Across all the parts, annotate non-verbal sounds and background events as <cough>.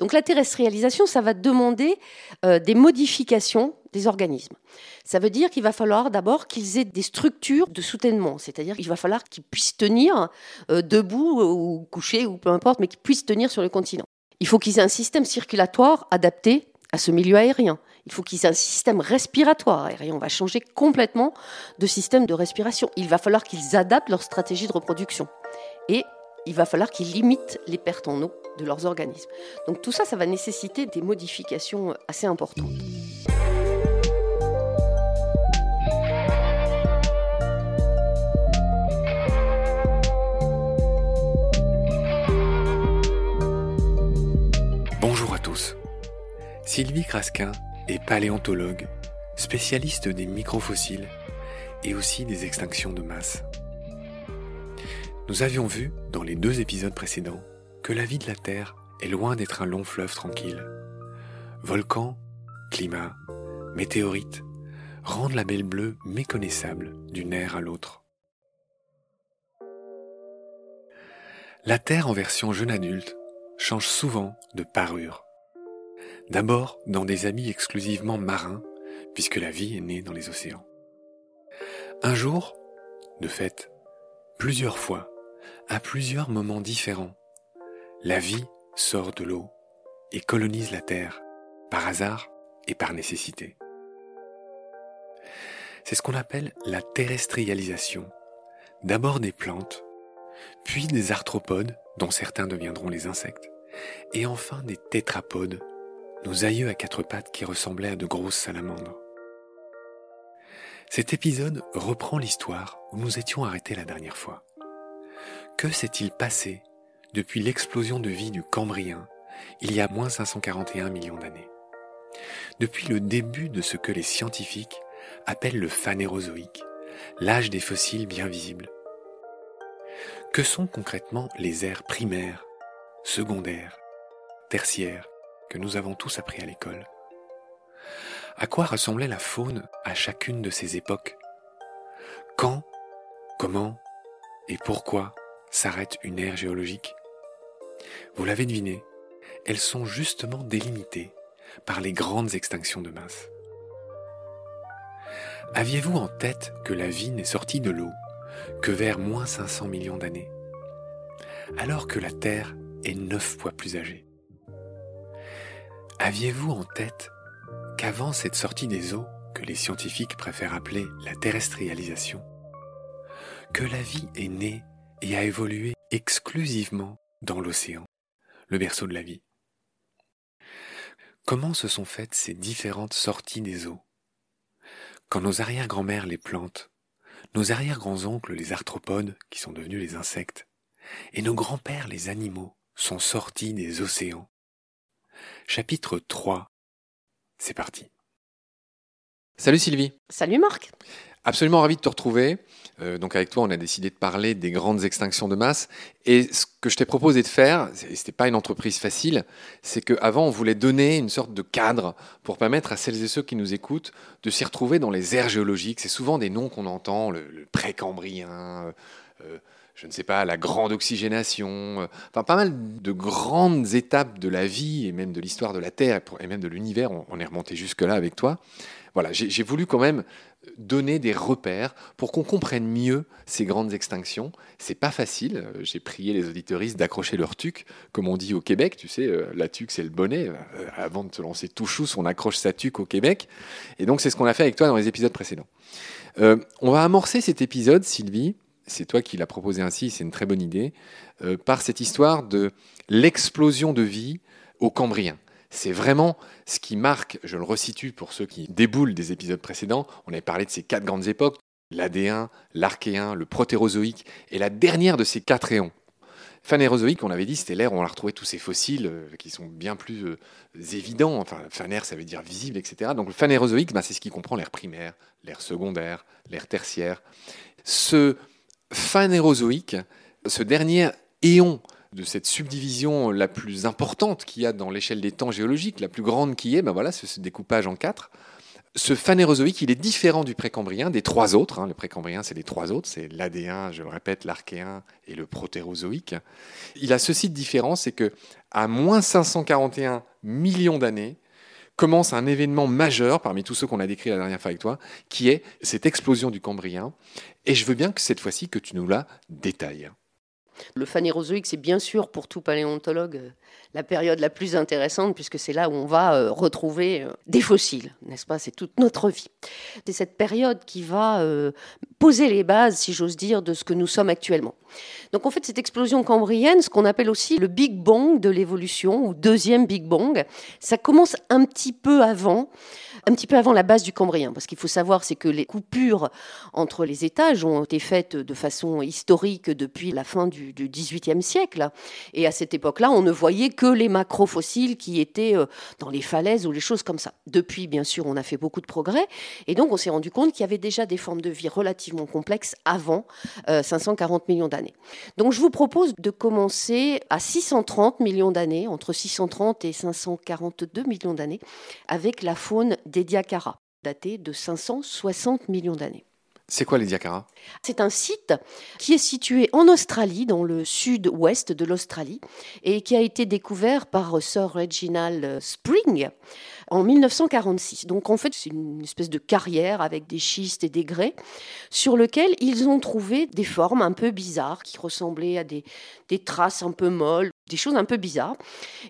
Donc la terrestrialisation, ça va demander euh, des modifications des organismes. Ça veut dire qu'il va falloir d'abord qu'ils aient des structures de soutènement, c'est-à-dire qu'il va falloir qu'ils puissent tenir euh, debout ou couchés ou peu importe, mais qu'ils puissent tenir sur le continent. Il faut qu'ils aient un système circulatoire adapté à ce milieu aérien. Il faut qu'ils aient un système respiratoire aérien. On va changer complètement de système de respiration. Il va falloir qu'ils adaptent leur stratégie de reproduction. Et il va falloir qu'ils limitent les pertes en eau de leurs organismes. Donc tout ça, ça va nécessiter des modifications assez importantes. Bonjour à tous. Sylvie Crasquin est paléontologue, spécialiste des microfossiles et aussi des extinctions de masse. Nous avions vu, dans les deux épisodes précédents, la vie de la Terre est loin d'être un long fleuve tranquille. Volcans, climat, météorites rendent la belle bleue méconnaissable d'une ère à l'autre. La Terre en version jeune adulte change souvent de parure. D'abord dans des habits exclusivement marins, puisque la vie est née dans les océans. Un jour, de fait, plusieurs fois, à plusieurs moments différents, la vie sort de l'eau et colonise la Terre, par hasard et par nécessité. C'est ce qu'on appelle la terrestrialisation. D'abord des plantes, puis des arthropodes, dont certains deviendront les insectes, et enfin des tétrapodes, nos aïeux à quatre pattes qui ressemblaient à de grosses salamandres. Cet épisode reprend l'histoire où nous étions arrêtés la dernière fois. Que s'est-il passé depuis l'explosion de vie du Cambrien, il y a moins 541 millions d'années. Depuis le début de ce que les scientifiques appellent le phanérozoïque, l'âge des fossiles bien visibles. Que sont concrètement les aires primaires, secondaires, tertiaires que nous avons tous appris à l'école? À quoi ressemblait la faune à chacune de ces époques? Quand, comment et pourquoi s'arrête une ère géologique? Vous l'avez deviné, elles sont justement délimitées par les grandes extinctions de masse. Aviez-vous en tête que la vie n'est sortie de l'eau que vers moins 500 millions d'années, alors que la Terre est neuf fois plus âgée? Aviez-vous en tête qu'avant cette sortie des eaux, que les scientifiques préfèrent appeler la terrestrialisation, que la vie est née et a évolué exclusivement dans l'océan, le berceau de la vie. Comment se sont faites ces différentes sorties des eaux? Quand nos arrière-grand-mères les plantes, nos arrière-grands-oncles les arthropodes, qui sont devenus les insectes, et nos grands-pères les animaux, sont sortis des océans. Chapitre 3. C'est parti. Salut Sylvie. Salut Marc. Absolument ravi de te retrouver. Euh, donc avec toi, on a décidé de parler des grandes extinctions de masse. Et ce que je t'ai proposé de faire, ce n'était pas une entreprise facile, c'est qu'avant, on voulait donner une sorte de cadre pour permettre à celles et ceux qui nous écoutent de s'y retrouver dans les aires géologiques. C'est souvent des noms qu'on entend, le, le précambrien, euh, euh, je ne sais pas, la grande oxygénation, enfin pas mal de grandes étapes de la vie et même de l'histoire de la Terre et même de l'univers. On est remonté jusque-là avec toi. Voilà, j'ai voulu quand même donner des repères pour qu'on comprenne mieux ces grandes extinctions. C'est pas facile. Euh, j'ai prié les auditoristes d'accrocher leur tuque, comme on dit au Québec. Tu sais, euh, la tuque, c'est le bonnet. Euh, avant de se lancer tout chousse, on accroche sa tuque au Québec. Et donc, c'est ce qu'on a fait avec toi dans les épisodes précédents. on va amorcer cet épisode, Sylvie. C'est toi qui l'as proposé ainsi, c'est une très bonne idée, par cette histoire de l'explosion de vie au Cambrien. C'est vraiment ce qui marque, je le resitue pour ceux qui déboulent des épisodes précédents, on avait parlé de ces quatre grandes époques, l'Adéen, l'Archéen, le Protérozoïque, et la dernière de ces quatre éons. Phanérozoïque, on avait dit, c'était l'ère où on a retrouvé tous ces fossiles euh, qui sont bien plus euh, évidents. Enfin, phanère, ça veut dire visible, etc. Donc le phanérozoïque, ben, c'est ce qui comprend l'ère primaire, l'ère secondaire, l'ère tertiaire. Ce phanérozoïque, ce dernier éon de cette subdivision la plus importante qu'il y a dans l'échelle des temps géologiques, la plus grande qui est, ben voilà, ce découpage en quatre, Ce phanérozoïque, il est différent du précambrien, des trois autres. hein. Le précambrien, c'est les trois autres, c'est l'AD1, je le répète, l'archéen et le protérozoïque. Il a ceci de différent, c'est que à moins 541 millions d'années, commence un événement majeur parmi tous ceux qu'on a décrits la dernière fois avec toi, qui est cette explosion du cambrien. Et je veux bien que cette fois-ci que tu nous la détailles. Le phanérozoïque, c'est bien sûr pour tout paléontologue euh, la période la plus intéressante, puisque c'est là où on va euh, retrouver euh, des fossiles, n'est-ce pas? C'est toute notre vie. C'est cette période qui va poser les bases, si j'ose dire, de ce que nous sommes actuellement. Donc en fait, cette explosion cambrienne, ce qu'on appelle aussi le Big Bang de l'évolution, ou deuxième Big Bang, ça commence un petit peu avant un petit peu avant la base du Cambrien. Parce qu'il faut savoir, c'est que les coupures entre les étages ont été faites de façon historique depuis la fin du, XVIIIe siècle. Et à cette époque-là, on ne voyait que les macrofossiles qui étaient euh, dans les falaises ou les choses comme ça. Depuis, bien sûr, on a fait beaucoup de progrès. Et donc, on s'est rendu compte qu'il y avait déjà des formes de vie relativement complexes avant euh, 540 millions d'années. Donc, je vous propose de commencer à 630 millions d'années, entre 630 et 542 millions d'années, avec la faune des Diacara, datée de 560 millions d'années. C'est quoi les diacaras C'est un site qui est situé en Australie, dans le sud-ouest de l'Australie, et qui a été découvert par Sir Reginald Spring en 1946. Donc en fait, c'est une espèce de carrière avec des schistes et des grès, sur lequel ils ont trouvé des formes un peu bizarres, qui ressemblaient à des, des traces un peu molles, des choses un peu bizarres.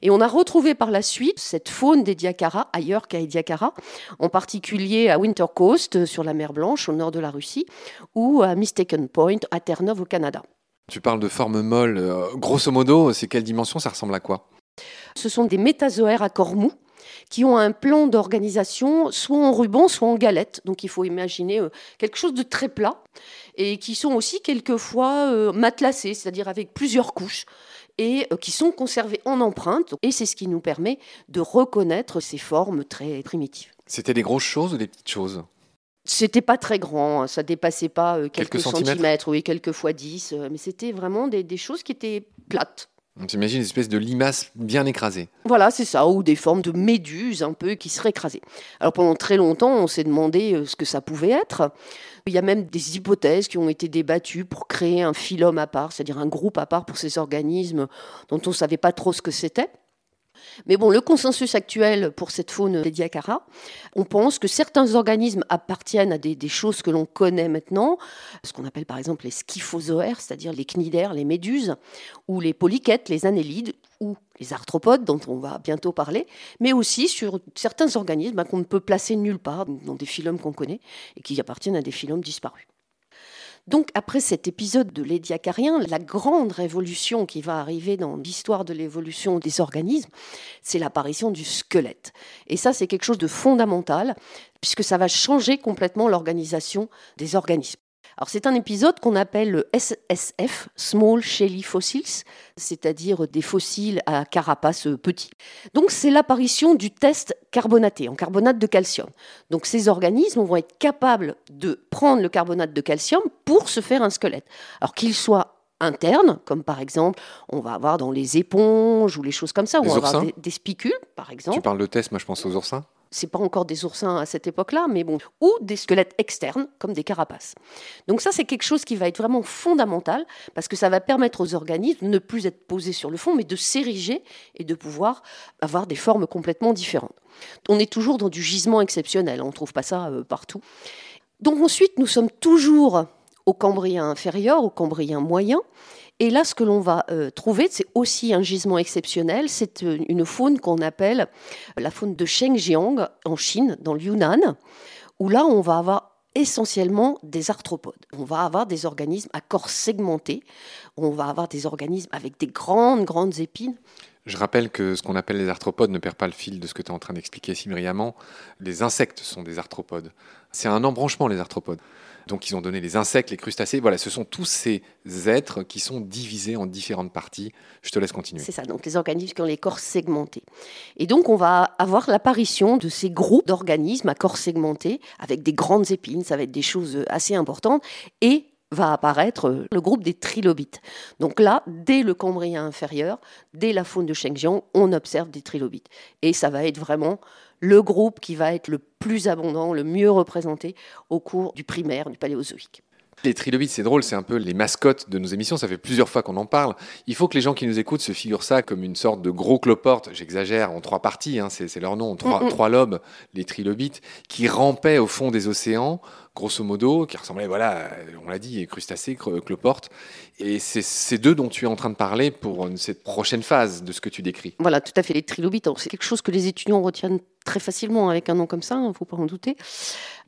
Et on a retrouvé par la suite cette faune des Diacara ailleurs qu'à Ediacara, en particulier à Winter Coast, sur la mer Blanche, au nord de la Russie, ou à Mistaken Point, à Terre-Neuve, au Canada. Tu parles de forme molle. euh, grosso modo, c'est quelle dimension Ça ressemble à quoi? Ce sont des métazoaires à corps mou qui ont un plan d'organisation soit en ruban, soit en galette. Donc il faut imaginer euh, quelque chose de très plat et qui sont aussi quelquefois euh, matelassés, c'est-à-dire avec plusieurs couches et euh, qui sont conservés en empreinte. Et c'est ce qui nous permet de reconnaître ces formes très primitives. C'était des grosses choses ou des petites choses? C'était pas très grand, hein, ça dépassait pas quelques, Quelques centimètres? centimètres, oui, quelques fois 10, mais c'était vraiment des, des choses qui étaient plates. On s'imagine une espèce de limace bien écrasée. Voilà, c'est ça, ou des formes de méduses un peu qui seraient écrasées. Alors pendant très longtemps, on s'est demandé euh, ce que ça pouvait être. Il y a même des hypothèses qui ont été débattues pour créer un phylum à part, c'est-à-dire un groupe à part pour ces organismes dont on ne savait pas trop ce que c'était. Mais bon, le consensus actuel pour cette faune des Diacara, on pense que certains organismes appartiennent à des, choses que l'on connaît maintenant, ce qu'on appelle par exemple les schiphozoaires, c'est-à-dire les cnidaires, les méduses, ou les polychètes, les annélides, ou les arthropodes, dont on va bientôt parler, mais aussi sur certains organismes hein, qu'on ne peut placer nulle part dans des phylums qu'on connaît et qui appartiennent à des phylums disparus. Donc, après cet épisode de l'édiacarien, la grande révolution qui va arriver dans l'histoire de l'évolution des organismes, c'est l'apparition du squelette. Et ça, c'est quelque chose de fondamental, puisque ça va changer complètement l'organisation des organismes. Alors, c'est un épisode qu'on appelle le SSF, Small Shelly Fossils, c'est-à-dire des fossiles à carapace petit. Donc, c'est l'apparition du test carbonaté, en carbonate de calcium. Donc, ces organismes vont être capables de prendre le carbonate de calcium pour se faire un squelette. Alors qu'il soit interne, comme par exemple, on va avoir dans les éponges ou les choses comme ça, Les on va avoir des spicules, par exemple Tu parles de test, moi je pense aux oursins. C'est pas encore des oursins à cette époque-là, mais bon, ou des squelettes externes, comme des carapaces. Donc ça, c'est quelque chose qui va être vraiment fondamental, parce que ça va permettre aux organismes de ne plus être posés sur le fond, mais de s'ériger et de pouvoir avoir des formes complètement différentes. On est toujours dans du gisement exceptionnel, on ne trouve pas ça euh, partout. Donc ensuite, nous sommes toujours au cambrien inférieur, au cambrien moyen, et là, ce que l'on va euh, trouver, c'est aussi un gisement exceptionnel. C'est euh, une faune qu'on appelle la faune de Shengjiang en Chine, dans le Yunnan, où là, on va avoir essentiellement des arthropodes. On va avoir des organismes à corps segmentés. On va avoir des organismes avec des grandes, grandes épines. Je rappelle que ce qu'on appelle les arthropodes ne perd pas le fil de ce que tu es en train d'expliquer si brillamment. Les insectes sont des arthropodes. C'est un embranchement, les arthropodes. Donc ils ont donné les insectes, les crustacés. Voilà, ce sont tous ces êtres qui sont divisés en différentes parties. Je te laisse continuer. C'est ça, donc les organismes qui ont les corps segmentés. Et donc on va avoir l'apparition de ces groupes d'organismes à corps segmentés avec des grandes épines, ça va être des choses assez importantes, et va apparaître le groupe des trilobites. Donc là, dès le cambrien inférieur, dès la faune de Shengjiang, on observe des trilobites. Et ça va être vraiment le groupe qui va être le plus abondant, le mieux représenté au cours du primaire, du paléozoïque. Les trilobites, c'est drôle, c'est un peu les mascottes de nos émissions. Ça fait plusieurs fois qu'on en parle. Il faut que les gens qui nous écoutent se figurent ça comme une sorte de gros cloporte, j'exagère, en trois parties, hein, c'est leur nom, trois, trois lobes, les trilobites, qui rampaient au fond des océans, grosso modo, qui ressemblaient, voilà, on l'a dit, crustacés, cloportes. Et c'est ces deux dont tu es en train de parler pour cette prochaine phase de ce que tu décris. Voilà, tout à fait. Les trilobites, c'est quelque chose que les étudiants retiennent très facilement avec un nom comme ça, il hein, ne faut pas en douter.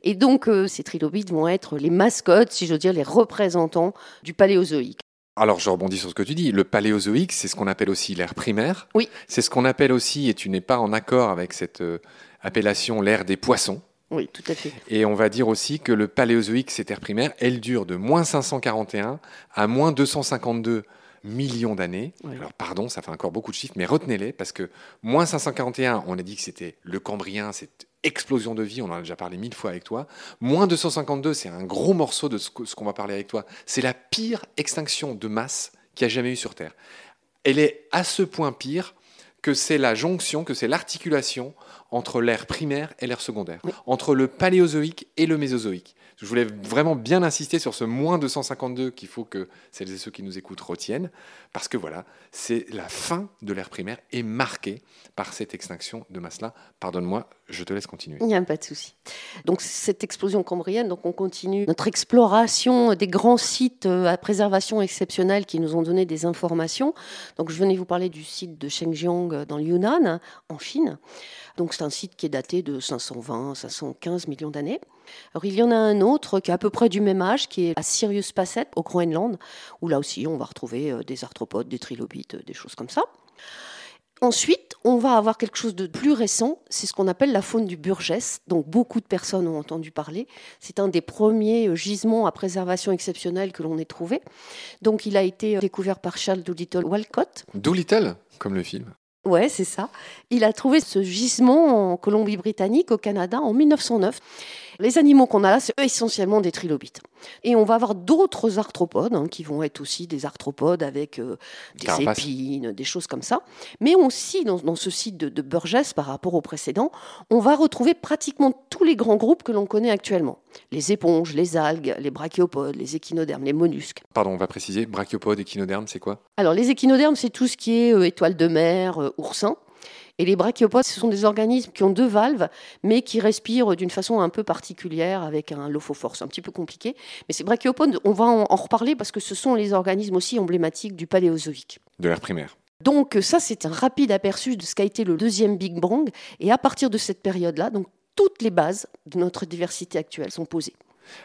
Et donc, euh, ces trilobites vont être les mascottes, si je veux dire, les représentants du paléozoïque. Alors, je rebondis sur ce que tu dis. Le paléozoïque, c'est ce qu'on appelle aussi l'ère primaire. Oui. C'est ce qu'on appelle aussi, et tu n'es pas en accord avec cette euh, appellation, l'ère des poissons. Oui, tout à fait. Et on va dire aussi que le paléozoïque, cette ère primaire, elle dure de moins 541 à moins 252 millions d'années. Alors pardon, ça fait encore beaucoup de chiffres, mais retenez-les parce que moins 541, on a dit que c'était le Cambrien, cette explosion de vie, on en a déjà parlé mille fois avec toi. Moins 252, c'est un gros morceau de ce qu'on va parler avec toi. C'est la pire extinction de masse qu'il y a jamais eu sur Terre. Elle est à ce point pire que c'est la jonction, que c'est l'articulation entre l'ère primaire et l'ère secondaire, entre le paléozoïque et le mésozoïque. Je voulais vraiment bien insister sur ce moins 252 qu'il faut que celles et ceux qui nous écoutent retiennent, parce que voilà, c'est la fin de l'ère primaire est marquée par cette extinction de masse-là. Pardonne-moi, je te laisse continuer. Il n'y a pas de souci. Donc cette explosion cambrienne, donc on continue notre exploration des grands sites euh, à préservation exceptionnelle qui nous ont donné des informations. Donc je venais vous parler du site de Shengjiang euh, dans le Yunnan, en Chine. Donc c'est un site qui est daté de 520, 515 millions d'années. Alors il y en a un autre qui est à peu près du même âge, qui est à Sirius Passet au Groenland, où là aussi on va retrouver euh, des arthropodes, des trilobites, des choses comme ça. Ensuite, on va avoir quelque chose de plus récent, c'est ce qu'on appelle la faune du Burgess, dont beaucoup de personnes ont entendu parler. C'est un des premiers euh, gisements à préservation exceptionnelle que l'on ait trouvé. Donc il a été euh, découvert par Charles Doolittle Walcott. Doolittle, comme le film. Ouais, c'est ça. Il a trouvé ce gisement en Colombie-Britannique, au Canada, en 1909. Les animaux qu'on a là, c'est essentiellement des trilobites. Et on va avoir d'autres arthropodes, hein, qui vont être aussi des arthropodes avec euh, des épines, des choses comme ça. Mais aussi, dans, ce site de, Burgess, par rapport au précédent, on va retrouver pratiquement tous les grands groupes que l'on connaît actuellement. Les éponges, les algues, les brachiopodes, les échinodermes, les mollusques. Pardon, on va préciser, brachiopodes, échinodermes, c'est quoi? Alors, les échinodermes, c'est tout ce qui est euh, étoiles de mer, euh, oursins. Et les brachiopodes, ce sont des organismes qui ont deux valves, mais qui respirent d'une façon un peu particulière avec un lophophore. C'est un petit peu compliqué. Mais ces brachiopodes, on va en, reparler parce que ce sont les organismes aussi emblématiques du paléozoïque. De l'ère primaire. Donc ça, c'est un rapide aperçu de ce qu'a été le deuxième Big Bang. Et à partir de cette période-là, donc toutes les bases de notre diversité actuelle sont posées.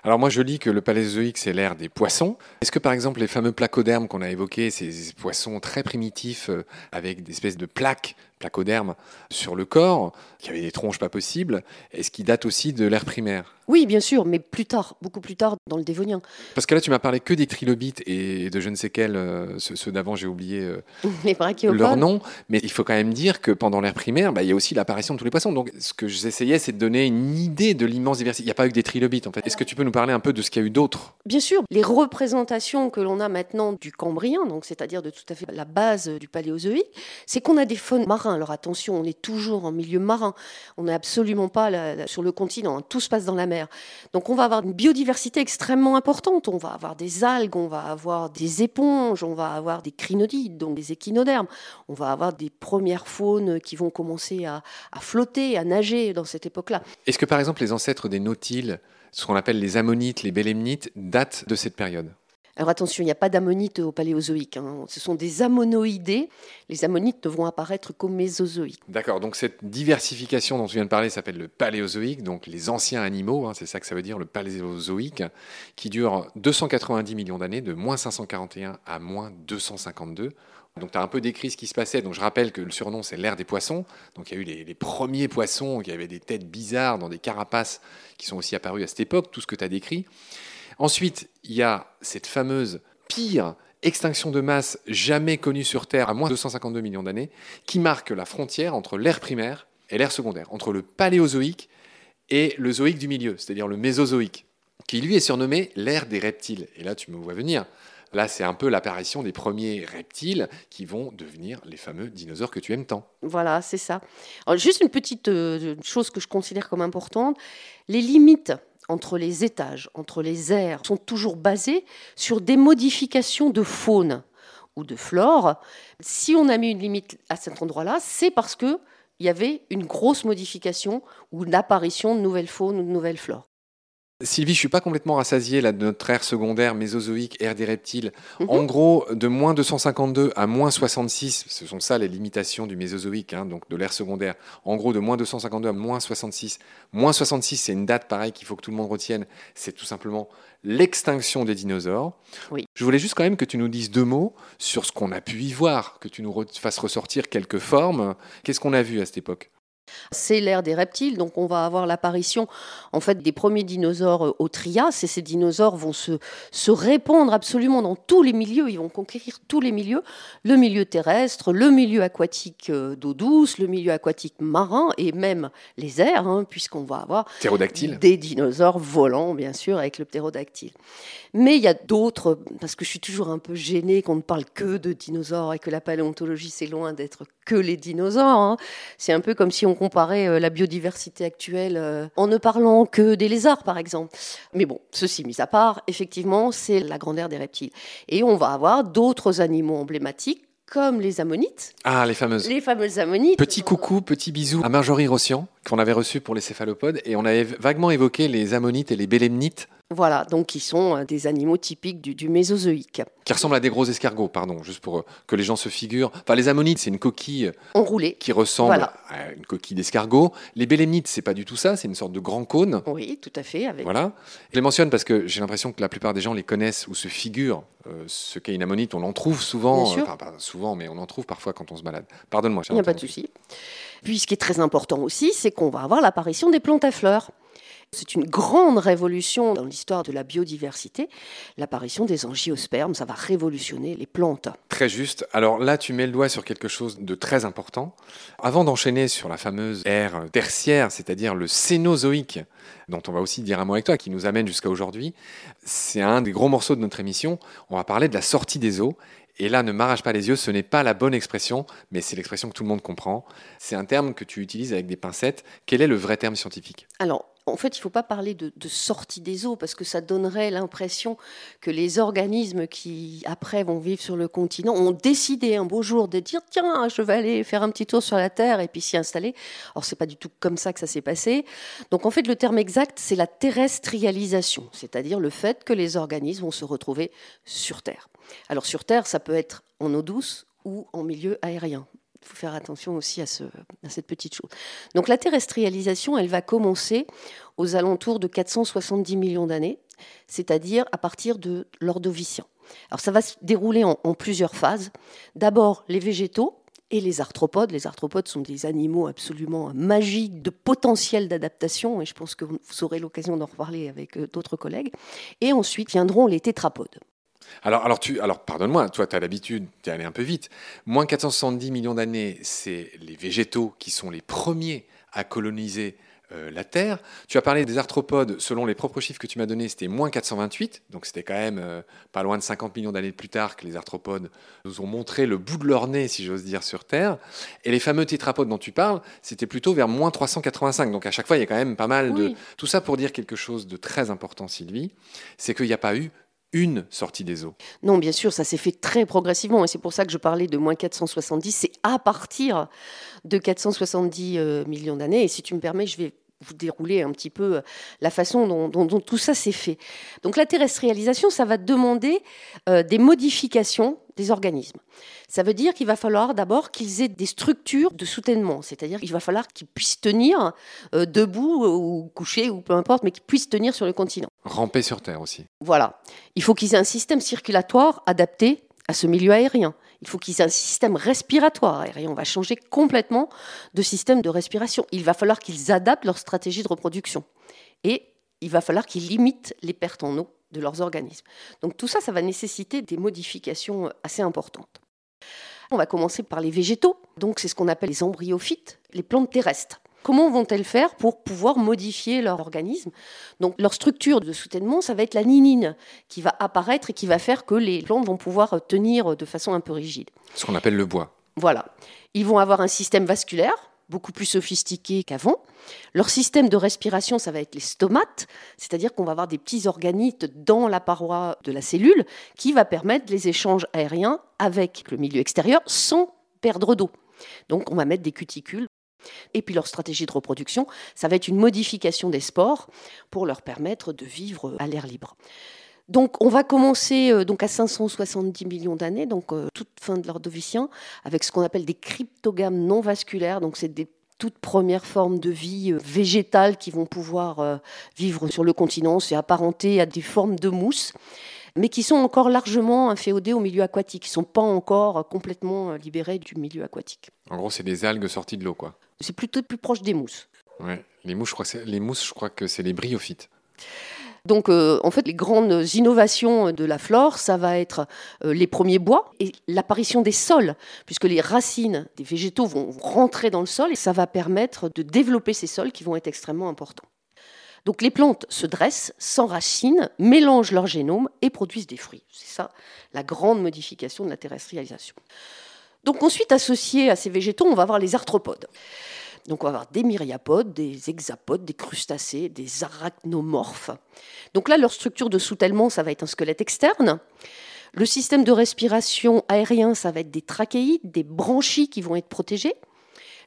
Alors moi je lis que le paléozoïque c'est l'ère des poissons. Est-ce que par exemple les fameux placodermes qu'on a évoqués, ces poissons très primitifs euh, avec des espèces de plaques placodermes sur le corps, qui avaient des tronches pas possibles, est-ce qu'ils datent aussi de l'ère primaire Oui, bien sûr, mais plus tard, beaucoup plus tard, dans le Dévonien. Parce que là, tu m'as parlé que des trilobites et de je ne sais quels, euh, ceux, d'avant, j'ai oublié euh, <laughs> leur nom, mais il faut quand même dire que pendant l'ère primaire, bah, il y a aussi l'apparition de tous les poissons. Donc, ce que j'essayais, c'est de donner une idée de l'immense diversité. Il n'y a pas eu que des trilobites, en fait. Est-ce que tu peux nous parler un peu de ce qu'il y a eu d'autres Bien sûr, les représentations que l'on a maintenant du Cambrien, donc c'est-à-dire de tout à fait la base du Paléozoïque, c'est qu'on a des faunes marins alors attention, on est toujours en milieu marin. On n'est absolument pas sur le continent. Hein. Tout se passe dans la mer. Donc on va avoir une biodiversité extrêmement importante. On va avoir des algues, on va avoir des éponges, on va avoir des crinodides, donc des échinodermes. On va avoir des premières faunes qui vont commencer à, à flotter, à nager dans cette époque-là. Est-ce que par exemple les ancêtres des nautiles, ce qu'on appelle les ammonites, les bélémnites, datent de cette période? Alors attention, il n'y a pas d'ammonites au paléozoïque. Hein. Ce sont des ammonoïdés. Les ammonites ne vont apparaître qu'au mésozoïque. D'accord, donc cette diversification dont tu viens de parler s'appelle le paléozoïque, donc les anciens animaux, hein, c'est ça que ça veut dire, le paléozoïque, qui dure 290 millions d'années, de moins 541 à moins 252. Donc tu as un peu décrit ce qui se passait. Donc je rappelle que le surnom c'est l'ère des poissons. Donc il y a eu les, les, premiers poissons qui avaient des têtes bizarres dans des carapaces qui sont aussi apparus à cette époque, tout ce que tu as décrit. Ensuite, il y a cette fameuse pire extinction de masse jamais connue sur Terre à moins de 252 millions d'années, qui marque la frontière entre l'ère primaire et l'ère secondaire, entre le paléozoïque et le zoïque du milieu, c'est-à-dire le mésozoïque, qui lui est surnommé l'ère des reptiles. Et là, tu me vois venir. Là, c'est un peu l'apparition des premiers reptiles qui vont devenir les fameux dinosaures que tu aimes tant. Voilà, c'est ça. Juste une petite euh, chose que je considère comme importante, les limites entre les étages, entre les aires, sont toujours basées sur des modifications de faune ou de flore. Si on a mis une limite à cet endroit-là, c'est parce que il y avait une grosse modification ou une apparition de nouvelles faunes ou de nouvelles flores. Sylvie, je suis pas complètement rassasié là, de notre ère secondaire mésozoïque, ère des reptiles. Mhm. En gros, de moins 252 à moins 66, ce sont ça les limitations du mésozoïque, hein, donc de l'ère secondaire. En gros, de moins 252 à moins 66. Moins 66, c'est une date pareille qu'il faut que tout le monde retienne. C'est tout simplement l'extinction des dinosaures. Oui. Je voulais juste quand même que tu nous dises deux mots sur ce qu'on a pu y voir, que tu nous fasses ressortir quelques formes. Qu'est-ce qu'on a vu à cette époque? C'est l'ère des reptiles, donc on va avoir l'apparition en fait des premiers dinosaures euh, au Trias, et ces dinosaures vont se, se répandre absolument dans tous les milieux, ils vont conquérir tous les milieux, le milieu terrestre, le milieu aquatique euh, d'eau douce, le milieu aquatique marin, et même les airs, hein, puisqu'on va avoir des dinosaures volants, bien sûr, avec le ptérodactyle. Mais il y a d'autres, parce que je suis toujours un peu gênée qu'on ne parle que de dinosaures et que la paléontologie, c'est loin d'être que les dinosaures. hein. C'est un peu comme si on comparait euh, la biodiversité actuelle euh, en ne parlant que des lézards, par exemple. Mais bon, ceci mis à part, effectivement, c'est la grande ère des reptiles. Et on va avoir d'autres animaux emblématiques, comme les ammonites, Ah, les fameuses. les fameuses ammonites. Petit coucou, petit bisou à Marjorie Rossian, qu'on avait reçu pour les céphalopodes, et on avait vaguement évoqué les ammonites et les bélémnites, Voilà, donc qui sont euh, des animaux typiques du, du Mésozoïque. qui ressemblent à des gros escargots, pardon, juste pour euh, que les gens se figurent. Enfin, les ammonites, c'est une coquille Enroulés. qui ressemble Voilà. à une coquille d'escargot. Les bélémnites, c'est pas du tout ça, c'est une sorte de grand cône. Oui, tout à fait. Avec... Voilà. Je les mentionne parce que j'ai l'impression que la plupart des gens les connaissent ou se figurent euh, ce qu'est une ammonite. On en trouve souvent, enfin pas souvent, mais on en trouve parfois quand on se balade. Pardonne-moi. Il n'y a pas de souci. Puis ce qui est très important aussi, c'est qu'on va avoir l'apparition des plantes à fleurs. C'est une grande révolution dans l'histoire de la biodiversité. L'apparition des angiospermes, ça va révolutionner les plantes. Très juste. Alors là, tu mets le doigt sur quelque chose de très important. Avant d'enchaîner sur la fameuse ère tertiaire, c'est-à-dire le Cénozoïque, dont on va aussi dire un mot avec toi, qui nous amène jusqu'à aujourd'hui, c'est un des gros morceaux de notre émission. On va parler de la sortie des eaux. Et là, ne m'arrache pas les yeux, ce n'est pas la bonne expression, mais c'est l'expression que tout le monde comprend. C'est un terme que tu utilises avec des pincettes. Quel est le vrai terme scientifique? Alors, en fait, il ne faut pas parler de, sortie des eaux parce que ça donnerait l'impression que les organismes qui, après, vont vivre sur le continent ont décidé un beau jour de dire tiens, je vais aller faire un petit tour sur la Terre et puis s'y installer. Alors, c'est pas du tout comme ça que ça s'est passé. Donc, en fait, le terme exact, c'est la terrestrialisation, c'est-à-dire le fait que les organismes vont se retrouver sur Terre. Alors, sur Terre, ça peut être en eau douce ou en milieu aérien. Il faut faire attention aussi à, ce, à cette petite chose. Donc la terrestrialisation, elle va commencer aux alentours de 470 millions d'années, c'est-à-dire à partir de l'Ordovicien. Alors ça va se dérouler en, en plusieurs phases. D'abord les végétaux et les arthropodes. Les arthropodes sont des animaux absolument magiques, de potentiel d'adaptation, et je pense que vous aurez l'occasion d'en reparler avec euh, d'autres collègues. Et ensuite viendront les tétrapodes. Alors, alors, tu, alors pardonne-moi, toi, tu as l'habitude d'y aller un peu vite. Moins 470 millions d'années, c'est les végétaux qui sont les premiers à coloniser euh, la Terre. Tu as parlé des arthropodes, selon les propres chiffres que tu m'as donnés, c'était moins 428, donc c'était quand même euh, pas loin de 50 millions d'années plus tard que les arthropodes nous ont montré le bout de leur nez, si j'ose dire, sur Terre. Et les fameux tétrapodes dont tu parles, c'était plutôt vers moins 385, donc à chaque fois, il y a quand même pas mal de... Oui. Tout ça pour dire quelque chose de très important, Sylvie, c'est qu'il n'y a pas eu une sortie des eaux. Non, bien sûr, ça s'est fait très progressivement, et c'est pour ça que je parlais de moins 470. C'est à partir de 470 euh, millions d'années. Et si tu me permets, je vais vous dérouler un petit peu euh, la façon dont, dont- dont tout ça s'est fait. Donc la terrestrialisation, ça va demander euh, des modifications des organismes. Ça veut dire qu'il va falloir d'abord qu'ils aient des structures de soutènement, c'est-à-dire qu'il va falloir qu'ils puissent tenir euh, debout ou couchés ou peu importe, mais qu'ils puissent tenir sur le continent. Ramper sur Terre aussi. Voilà. Il faut qu'ils aient un système circulatoire adapté à ce milieu aérien. Il faut qu'ils aient un système respiratoire aérien. On va changer complètement de système de respiration. Il va falloir qu'ils adaptent leur stratégie de reproduction. Et il va falloir qu'ils limitent les pertes en eau de leurs organismes. Donc tout ça, ça va nécessiter des modifications assez importantes. On va commencer par les végétaux. Donc c'est ce qu'on appelle les embryophytes, les plantes terrestres. Comment vont-elles faire pour pouvoir modifier leur organisme? Donc leur structure de soutènement, ça va être la ninine qui va apparaître et qui va faire que les plantes vont pouvoir tenir de façon un peu rigide. Ce qu'on appelle le bois. Voilà. Ils vont avoir un système vasculaire beaucoup plus sophistiqué qu'avant. Leur système de respiration, ça va être les stomates, c'est-à-dire qu'on va avoir des petits organites dans la paroi de la cellule qui va permettre les échanges aériens avec le milieu extérieur sans perdre d'eau. Donc on va mettre des cuticules. Et puis leur stratégie de reproduction, ça va être une modification des spores pour leur permettre de vivre à l'air libre. Donc on va commencer euh, donc à 570 millions d'années, donc euh, toute fin de l'ordovicien, avec ce qu'on appelle des cryptogames non vasculaires. Donc c'est des toutes premières formes de vie euh, végétale qui vont pouvoir vivre sur le continent, c'est apparenté à des formes de mousse mais qui sont encore largement inféodés au milieu aquatique, qui ne sont pas encore complètement libérés du milieu aquatique. En gros, c'est des algues sorties de l'eau, quoi. C'est plutôt plus proche des mousses. Ouais. Les, mousses, je crois les mousses, je crois que c'est les bryophytes. Donc, euh, en fait, les grandes innovations de la flore, ça va être euh, les premiers bois et l'apparition des sols, puisque les racines des végétaux vont rentrer dans le sol et ça va permettre de développer ces sols qui vont être extrêmement importants. Donc, les plantes se dressent, s'enracinent, mélangent leur génome et produisent des fruits. C'est ça la grande modification de la terrestrialisation. Donc, ensuite, associé à ces végétaux, on va avoir les arthropodes. Donc on va avoir des myriapodes, des hexapodes, des crustacés, des arachnomorphes. Donc là, leur structure de soutèlement, ça va être un squelette externe. Le système de respiration aérien, ça va être des trachéides, des branchies qui vont être protégées.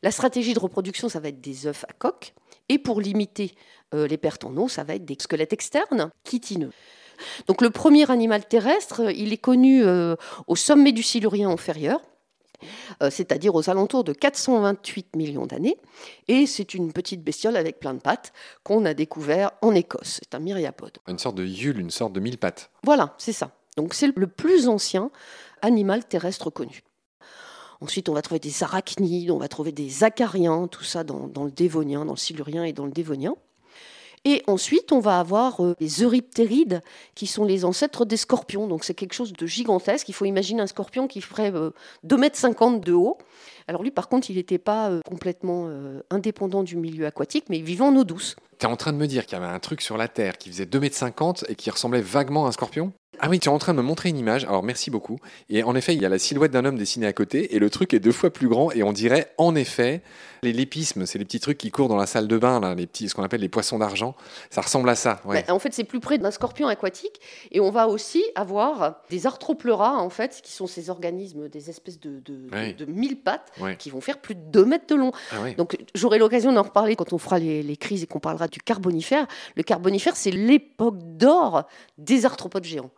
La stratégie de reproduction, ça va être des œufs à coque. Et pour limiter euh, les pertes en eau, ça va être des squelettes externes chitineux. Donc le premier animal terrestre, il est connu euh, au sommet du Silurien inférieur. Euh, c'est-à-dire aux alentours de 428 millions d'années. Et c'est une petite bestiole avec plein de pattes qu'on a découvert en Écosse. C'est un myriapode. Une sorte de yule, une sorte de mille pattes. Voilà, c'est ça. Donc c'est le plus ancien animal terrestre connu. Ensuite, on va trouver des arachnides, on va trouver des acariens, tout ça dans, le dévonien, dans le silurien et dans le dévonien. Et ensuite, on va avoir euh, les euryptérides, qui sont les ancêtres des scorpions. Donc c'est quelque chose de gigantesque. Il faut imaginer un scorpion qui ferait 2,50 euh, m de haut. Alors lui, par contre, il n'était pas euh, complètement indépendant du milieu aquatique, mais il vivait en eau douce. Tu es en train de me dire qu'il y avait un truc sur la Terre qui faisait 2,50 m et qui ressemblait vaguement à un scorpion? Ah oui, tu es en train de me montrer une image, alors merci beaucoup. Et en effet, il y a la silhouette d'un homme dessiné à côté, et le truc est deux fois plus grand, et on dirait en effet, les lépismes, c'est les petits trucs qui courent dans la salle de bain, là, les petits, ce qu'on appelle les poissons d'argent, ça ressemble à ça. Ouais. Bah, en fait, c'est plus près d'un scorpion aquatique, et on va aussi avoir des arthropleuras, en fait, qui sont ces organismes, des espèces de, de, mille pattes, qui vont faire plus de 2 mètres de long. Ah Donc j'aurai l'occasion d'en reparler quand on fera les, les crises et qu'on parlera du carbonifère. Le carbonifère, c'est l'époque d'or des arthropodes géants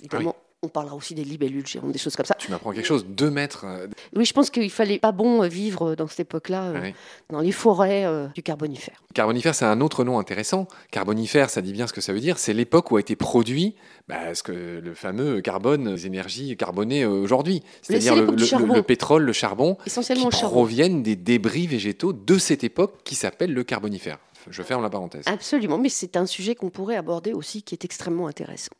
évidemment, on parlera aussi des libellules géantes, des choses comme ça. Tu m'apprends quelque chose, deux mètres. Euh, oui, je pense qu'il fallait pas bon euh, vivre dans cette époque-là, euh, dans les forêts du Carbonifère. Carbonifère, c'est un autre nom intéressant. Carbonifère, ça dit bien ce que ça veut dire. C'est l'époque où a été produit bah, ce que le fameux carbone, les énergies carbonées aujourd'hui. C'est-à-dire le, pétrole, le charbon, Essentiellement qui proviennent des débris végétaux de cette époque qui s'appelle le Carbonifère. Je ferme la parenthèse. Absolument, mais c'est un sujet qu'on pourrait aborder aussi qui est extrêmement intéressant.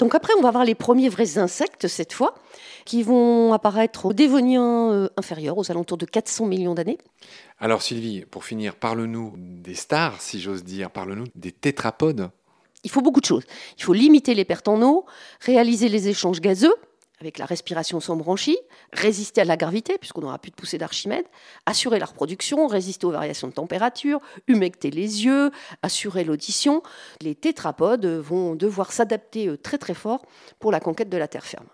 Donc après, on va voir les premiers vrais insectes cette fois, qui vont apparaître au Dévonien euh, inférieur, aux alentours de 400 millions d'années. Alors Sylvie, pour finir, parle-nous des stars, si j'ose dire, parle-nous des tétrapodes. Il faut beaucoup de choses. Il faut limiter les pertes en eau, réaliser les échanges gazeux, avec la respiration sans branchie, résister à la gravité, puisqu'on n'aura plus de poussée d'Archimède, assurer la reproduction, résister aux variations de température, humecter les yeux, assurer l'audition. Les tétrapodes vont devoir s'adapter euh, très très fort pour la conquête de la terre ferme.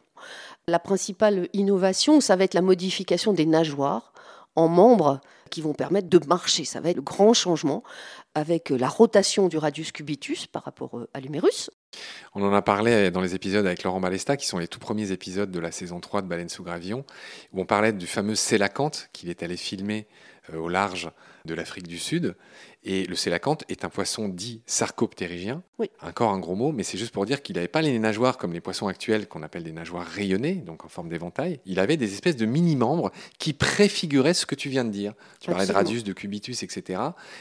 La principale innovation, ça va être la modification des nageoires en membres qui vont permettre de marcher. Ça va être le grand changement avec la rotation du radius cubitus par rapport euh, à l'humérus. On en a parlé dans les épisodes avec Laurent Balesta, qui sont les tout premiers épisodes de la saison 3 de Baleine sous gravillon, où on parlait du fameux Sélacanthe qu'il est allé filmer euh, au large de l'Afrique du Sud. Et le sélacanthe est un poisson dit sarcoptérygien. Oui. Encore un gros mot, mais c'est juste pour dire qu'il n'avait pas les nageoires comme les poissons actuels qu'on appelle des nageoires rayonnées, donc en forme d'éventail. Il avait des espèces de mini-membres qui préfiguraient ce que tu viens de dire. Tu parlais de radius, de cubitus, etc.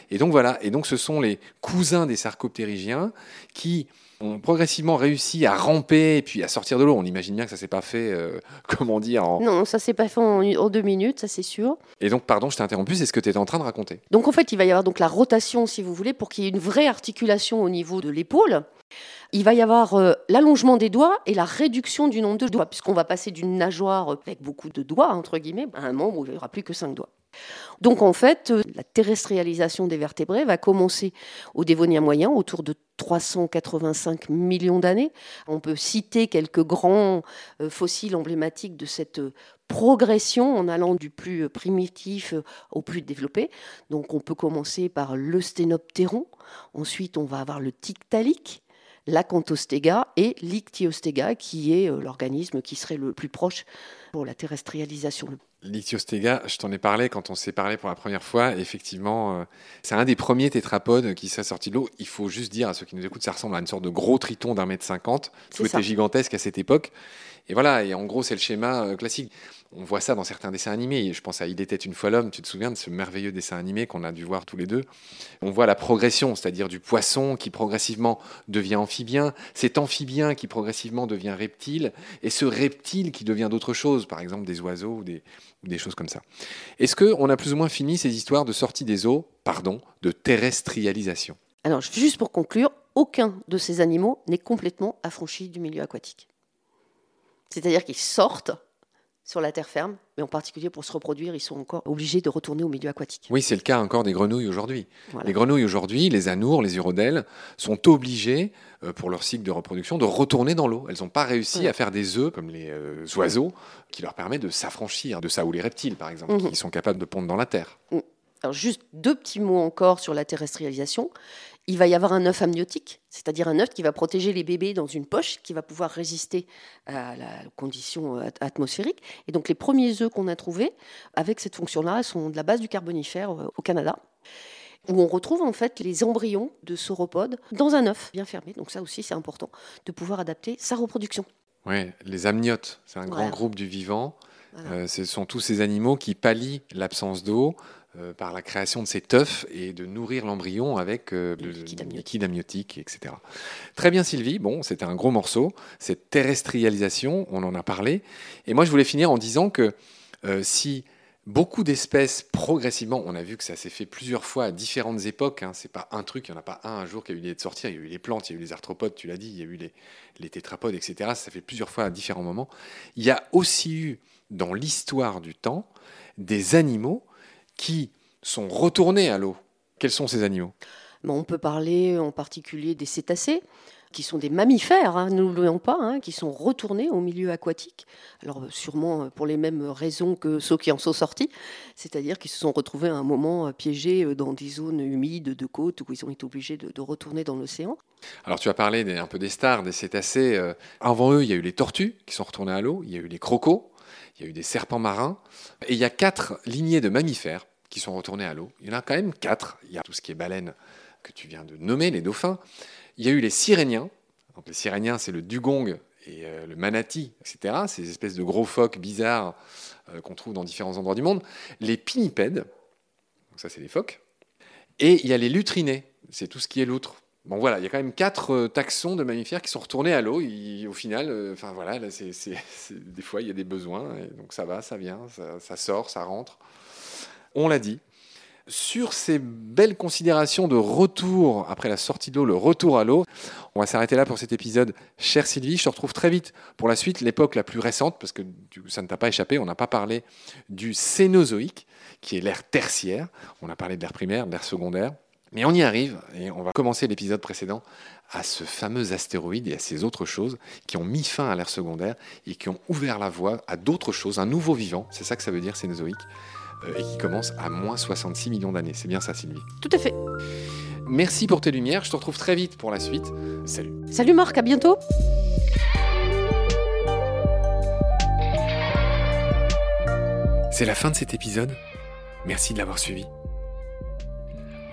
Et donc voilà. Et donc ce sont les cousins des sarcoptérygiens qui ont progressivement réussi à ramper et puis à sortir de l'eau. On imagine bien que ça s'est pas fait, euh, <laughs> comment dire, en... Non, ça s'est pas fait en, en deux minutes, ça c'est sûr. Et donc, pardon, je t'ai interrompu, c'est ce que tu étais en train de raconter. Donc en fait, il va y avoir donc la rotation, si vous voulez, pour qu'il y ait une vraie articulation au niveau de l'épaule. Il va y avoir euh, l'allongement des doigts et la réduction du nombre de doigts, puisqu'on va passer d'une nageoire euh, avec beaucoup de doigts, entre guillemets, à un membre où il n'y aura plus que cinq doigts. Donc en fait, euh, la terrestrialisation des vertébrés va commencer au Dévonien moyen, autour de 385 millions d'années. On peut citer quelques grands euh, fossiles emblématiques de cette euh, progression en allant du plus primitif au plus développé. Donc on peut commencer par le sténoptéron, ensuite on va avoir le tiktaalik, l'acanthostega et l'ichthyostega qui est l'organisme qui serait le plus proche pour la terrestrialisation. L'ichthyostega, je t'en ai parlé quand on s'est parlé pour la première fois. Effectivement, euh, c'est un des premiers tétrapodes qui s'est sorti de l'eau. Il faut juste dire à ceux qui nous écoutent, ça ressemble à une sorte de gros triton d'un mètre cinquante. Tout était gigantesque à cette époque. Et voilà, et en gros, c'est le schéma euh, classique. On voit ça dans certains dessins animés. Je pense à Il était une fois l'homme. Tu te souviens de ce merveilleux dessin animé qu'on a dû voir tous les deux? On voit la progression, c'est-à-dire du poisson qui progressivement devient amphibien, cet amphibien qui progressivement devient reptile, et ce reptile qui devient d'autres choses, par exemple des oiseaux ou des, des choses comme ça. Est-ce qu'on a plus ou moins fini ces histoires de sortie des eaux, pardon, de terrestrialisation? Alors juste pour conclure, aucun de ces animaux n'est complètement affranchi du milieu aquatique. C'est-à-dire qu'ils sortent sur la terre ferme, mais en particulier pour se reproduire, ils sont encore obligés de retourner au milieu aquatique. Oui, c'est le cas encore des grenouilles aujourd'hui. Voilà. Les grenouilles aujourd'hui, les anours, les urodèles, sont obligées, euh, pour leur cycle de reproduction, de retourner dans l'eau. Elles n'ont pas réussi Ouais. à faire des œufs comme les euh, oiseaux, qui leur permet de s'affranchir de ça, ou les reptiles, par exemple, Mhm. qui sont capables de pondre dans la terre. Alors juste deux petits mots encore sur la terrestrialisation. Il va y avoir un œuf amniotique, c'est-à-dire un œuf qui va protéger les bébés dans une poche, qui va pouvoir résister à la condition atmosphérique. Et donc les premiers œufs qu'on a trouvés avec cette fonction-là sont de la base du Carbonifère euh, au Canada, où on retrouve en fait les embryons de sauropodes dans un œuf bien fermé. Donc ça aussi c'est important de pouvoir adapter sa reproduction. Ouais, les amniotes, c'est un grand groupe du vivant. Voilà. Euh, ce sont tous ces animaux qui pallient l'absence d'eau euh, par la création de cet œuf et de nourrir l'embryon avec euh, Le liquide amniotique. etc. Très bien Sylvie, bon, c'était un gros morceau. Cette terrestrialisation, on en a parlé. Et moi, je voulais finir en disant que euh, si beaucoup d'espèces progressivement, on a vu que ça s'est fait plusieurs fois à différentes époques, hein, c'est pas un truc, il n'y en a pas un un jour qui a eu l'idée de sortir, il y a eu les plantes, il y a eu les arthropodes, tu l'as dit, il y a eu les, les tétrapodes, etc. Ça s'est fait plusieurs fois à différents moments. Il y a aussi eu dans l'histoire du temps des animaux qui sont retournés à l'eau. Quels sont ces animaux? On peut parler en particulier des cétacés, qui sont des mammifères, hein, ne l'oublions pas, hein, qui sont retournés au milieu aquatique. Alors sûrement euh, pour les mêmes raisons que ceux qui en sont sortis, c'est-à-dire qu'ils se sont retrouvés à un moment euh, piégés euh, dans des zones humides de côte où ils ont été obligés de, de retourner dans l'océan. Alors tu as parlé des- un peu des stars, des cétacés. avant eux, il y a eu les tortues qui sont retournées à l'eau, il y a eu les crocos, il y a eu des serpents marins, et il y a quatre lignées de mammifères qui sont retournés à l'eau. Il y en a quand même quatre. Il y a tout ce qui est baleine que tu viens de nommer, les dauphins. Il y a eu les siréniens. Donc les siréniens, c'est le dugong et euh, le manatee, etc. Ces espèces de gros phoques bizarres euh, qu'on trouve dans différents endroits du monde. Les pinnipèdes, ça c'est les phoques. Et il y a les lutrinés, c'est tout ce qui est loutre. Bon voilà, il y a quand même quatre euh, taxons de mammifères qui sont retournés à l'eau. Au final, euh, enfin voilà, <laughs> des fois il y a des besoins, donc ça va, ça vient, ça, ça sort, ça rentre. On l'a dit. Sur ces belles considérations de retour après la sortie de l'eau, le retour à l'eau, on va s'arrêter là pour cet épisode. Chère Sylvie, je te retrouve très vite pour la suite, l'époque la plus récente, parce que ça ne t'a pas échappé, on n'a pas parlé du Cénozoïque, qui est l'ère tertiaire. On a parlé de l'ère primaire, de l'ère secondaire. Mais on y arrive, et on va commencer l'épisode précédent à ce fameux astéroïde et à ces autres choses qui ont mis fin à l'ère secondaire et qui ont ouvert la voie à d'autres choses, un nouveau vivant, c'est ça que ça veut dire, Cénozoïque, euh, et qui commence à moins 66 millions d'années. C'est bien ça, Sylvie. Tout à fait. Merci pour tes lumières, je te retrouve très vite pour la suite. Salut. Salut Marc, à bientôt. C'est la fin de cet épisode. Merci de l'avoir suivi.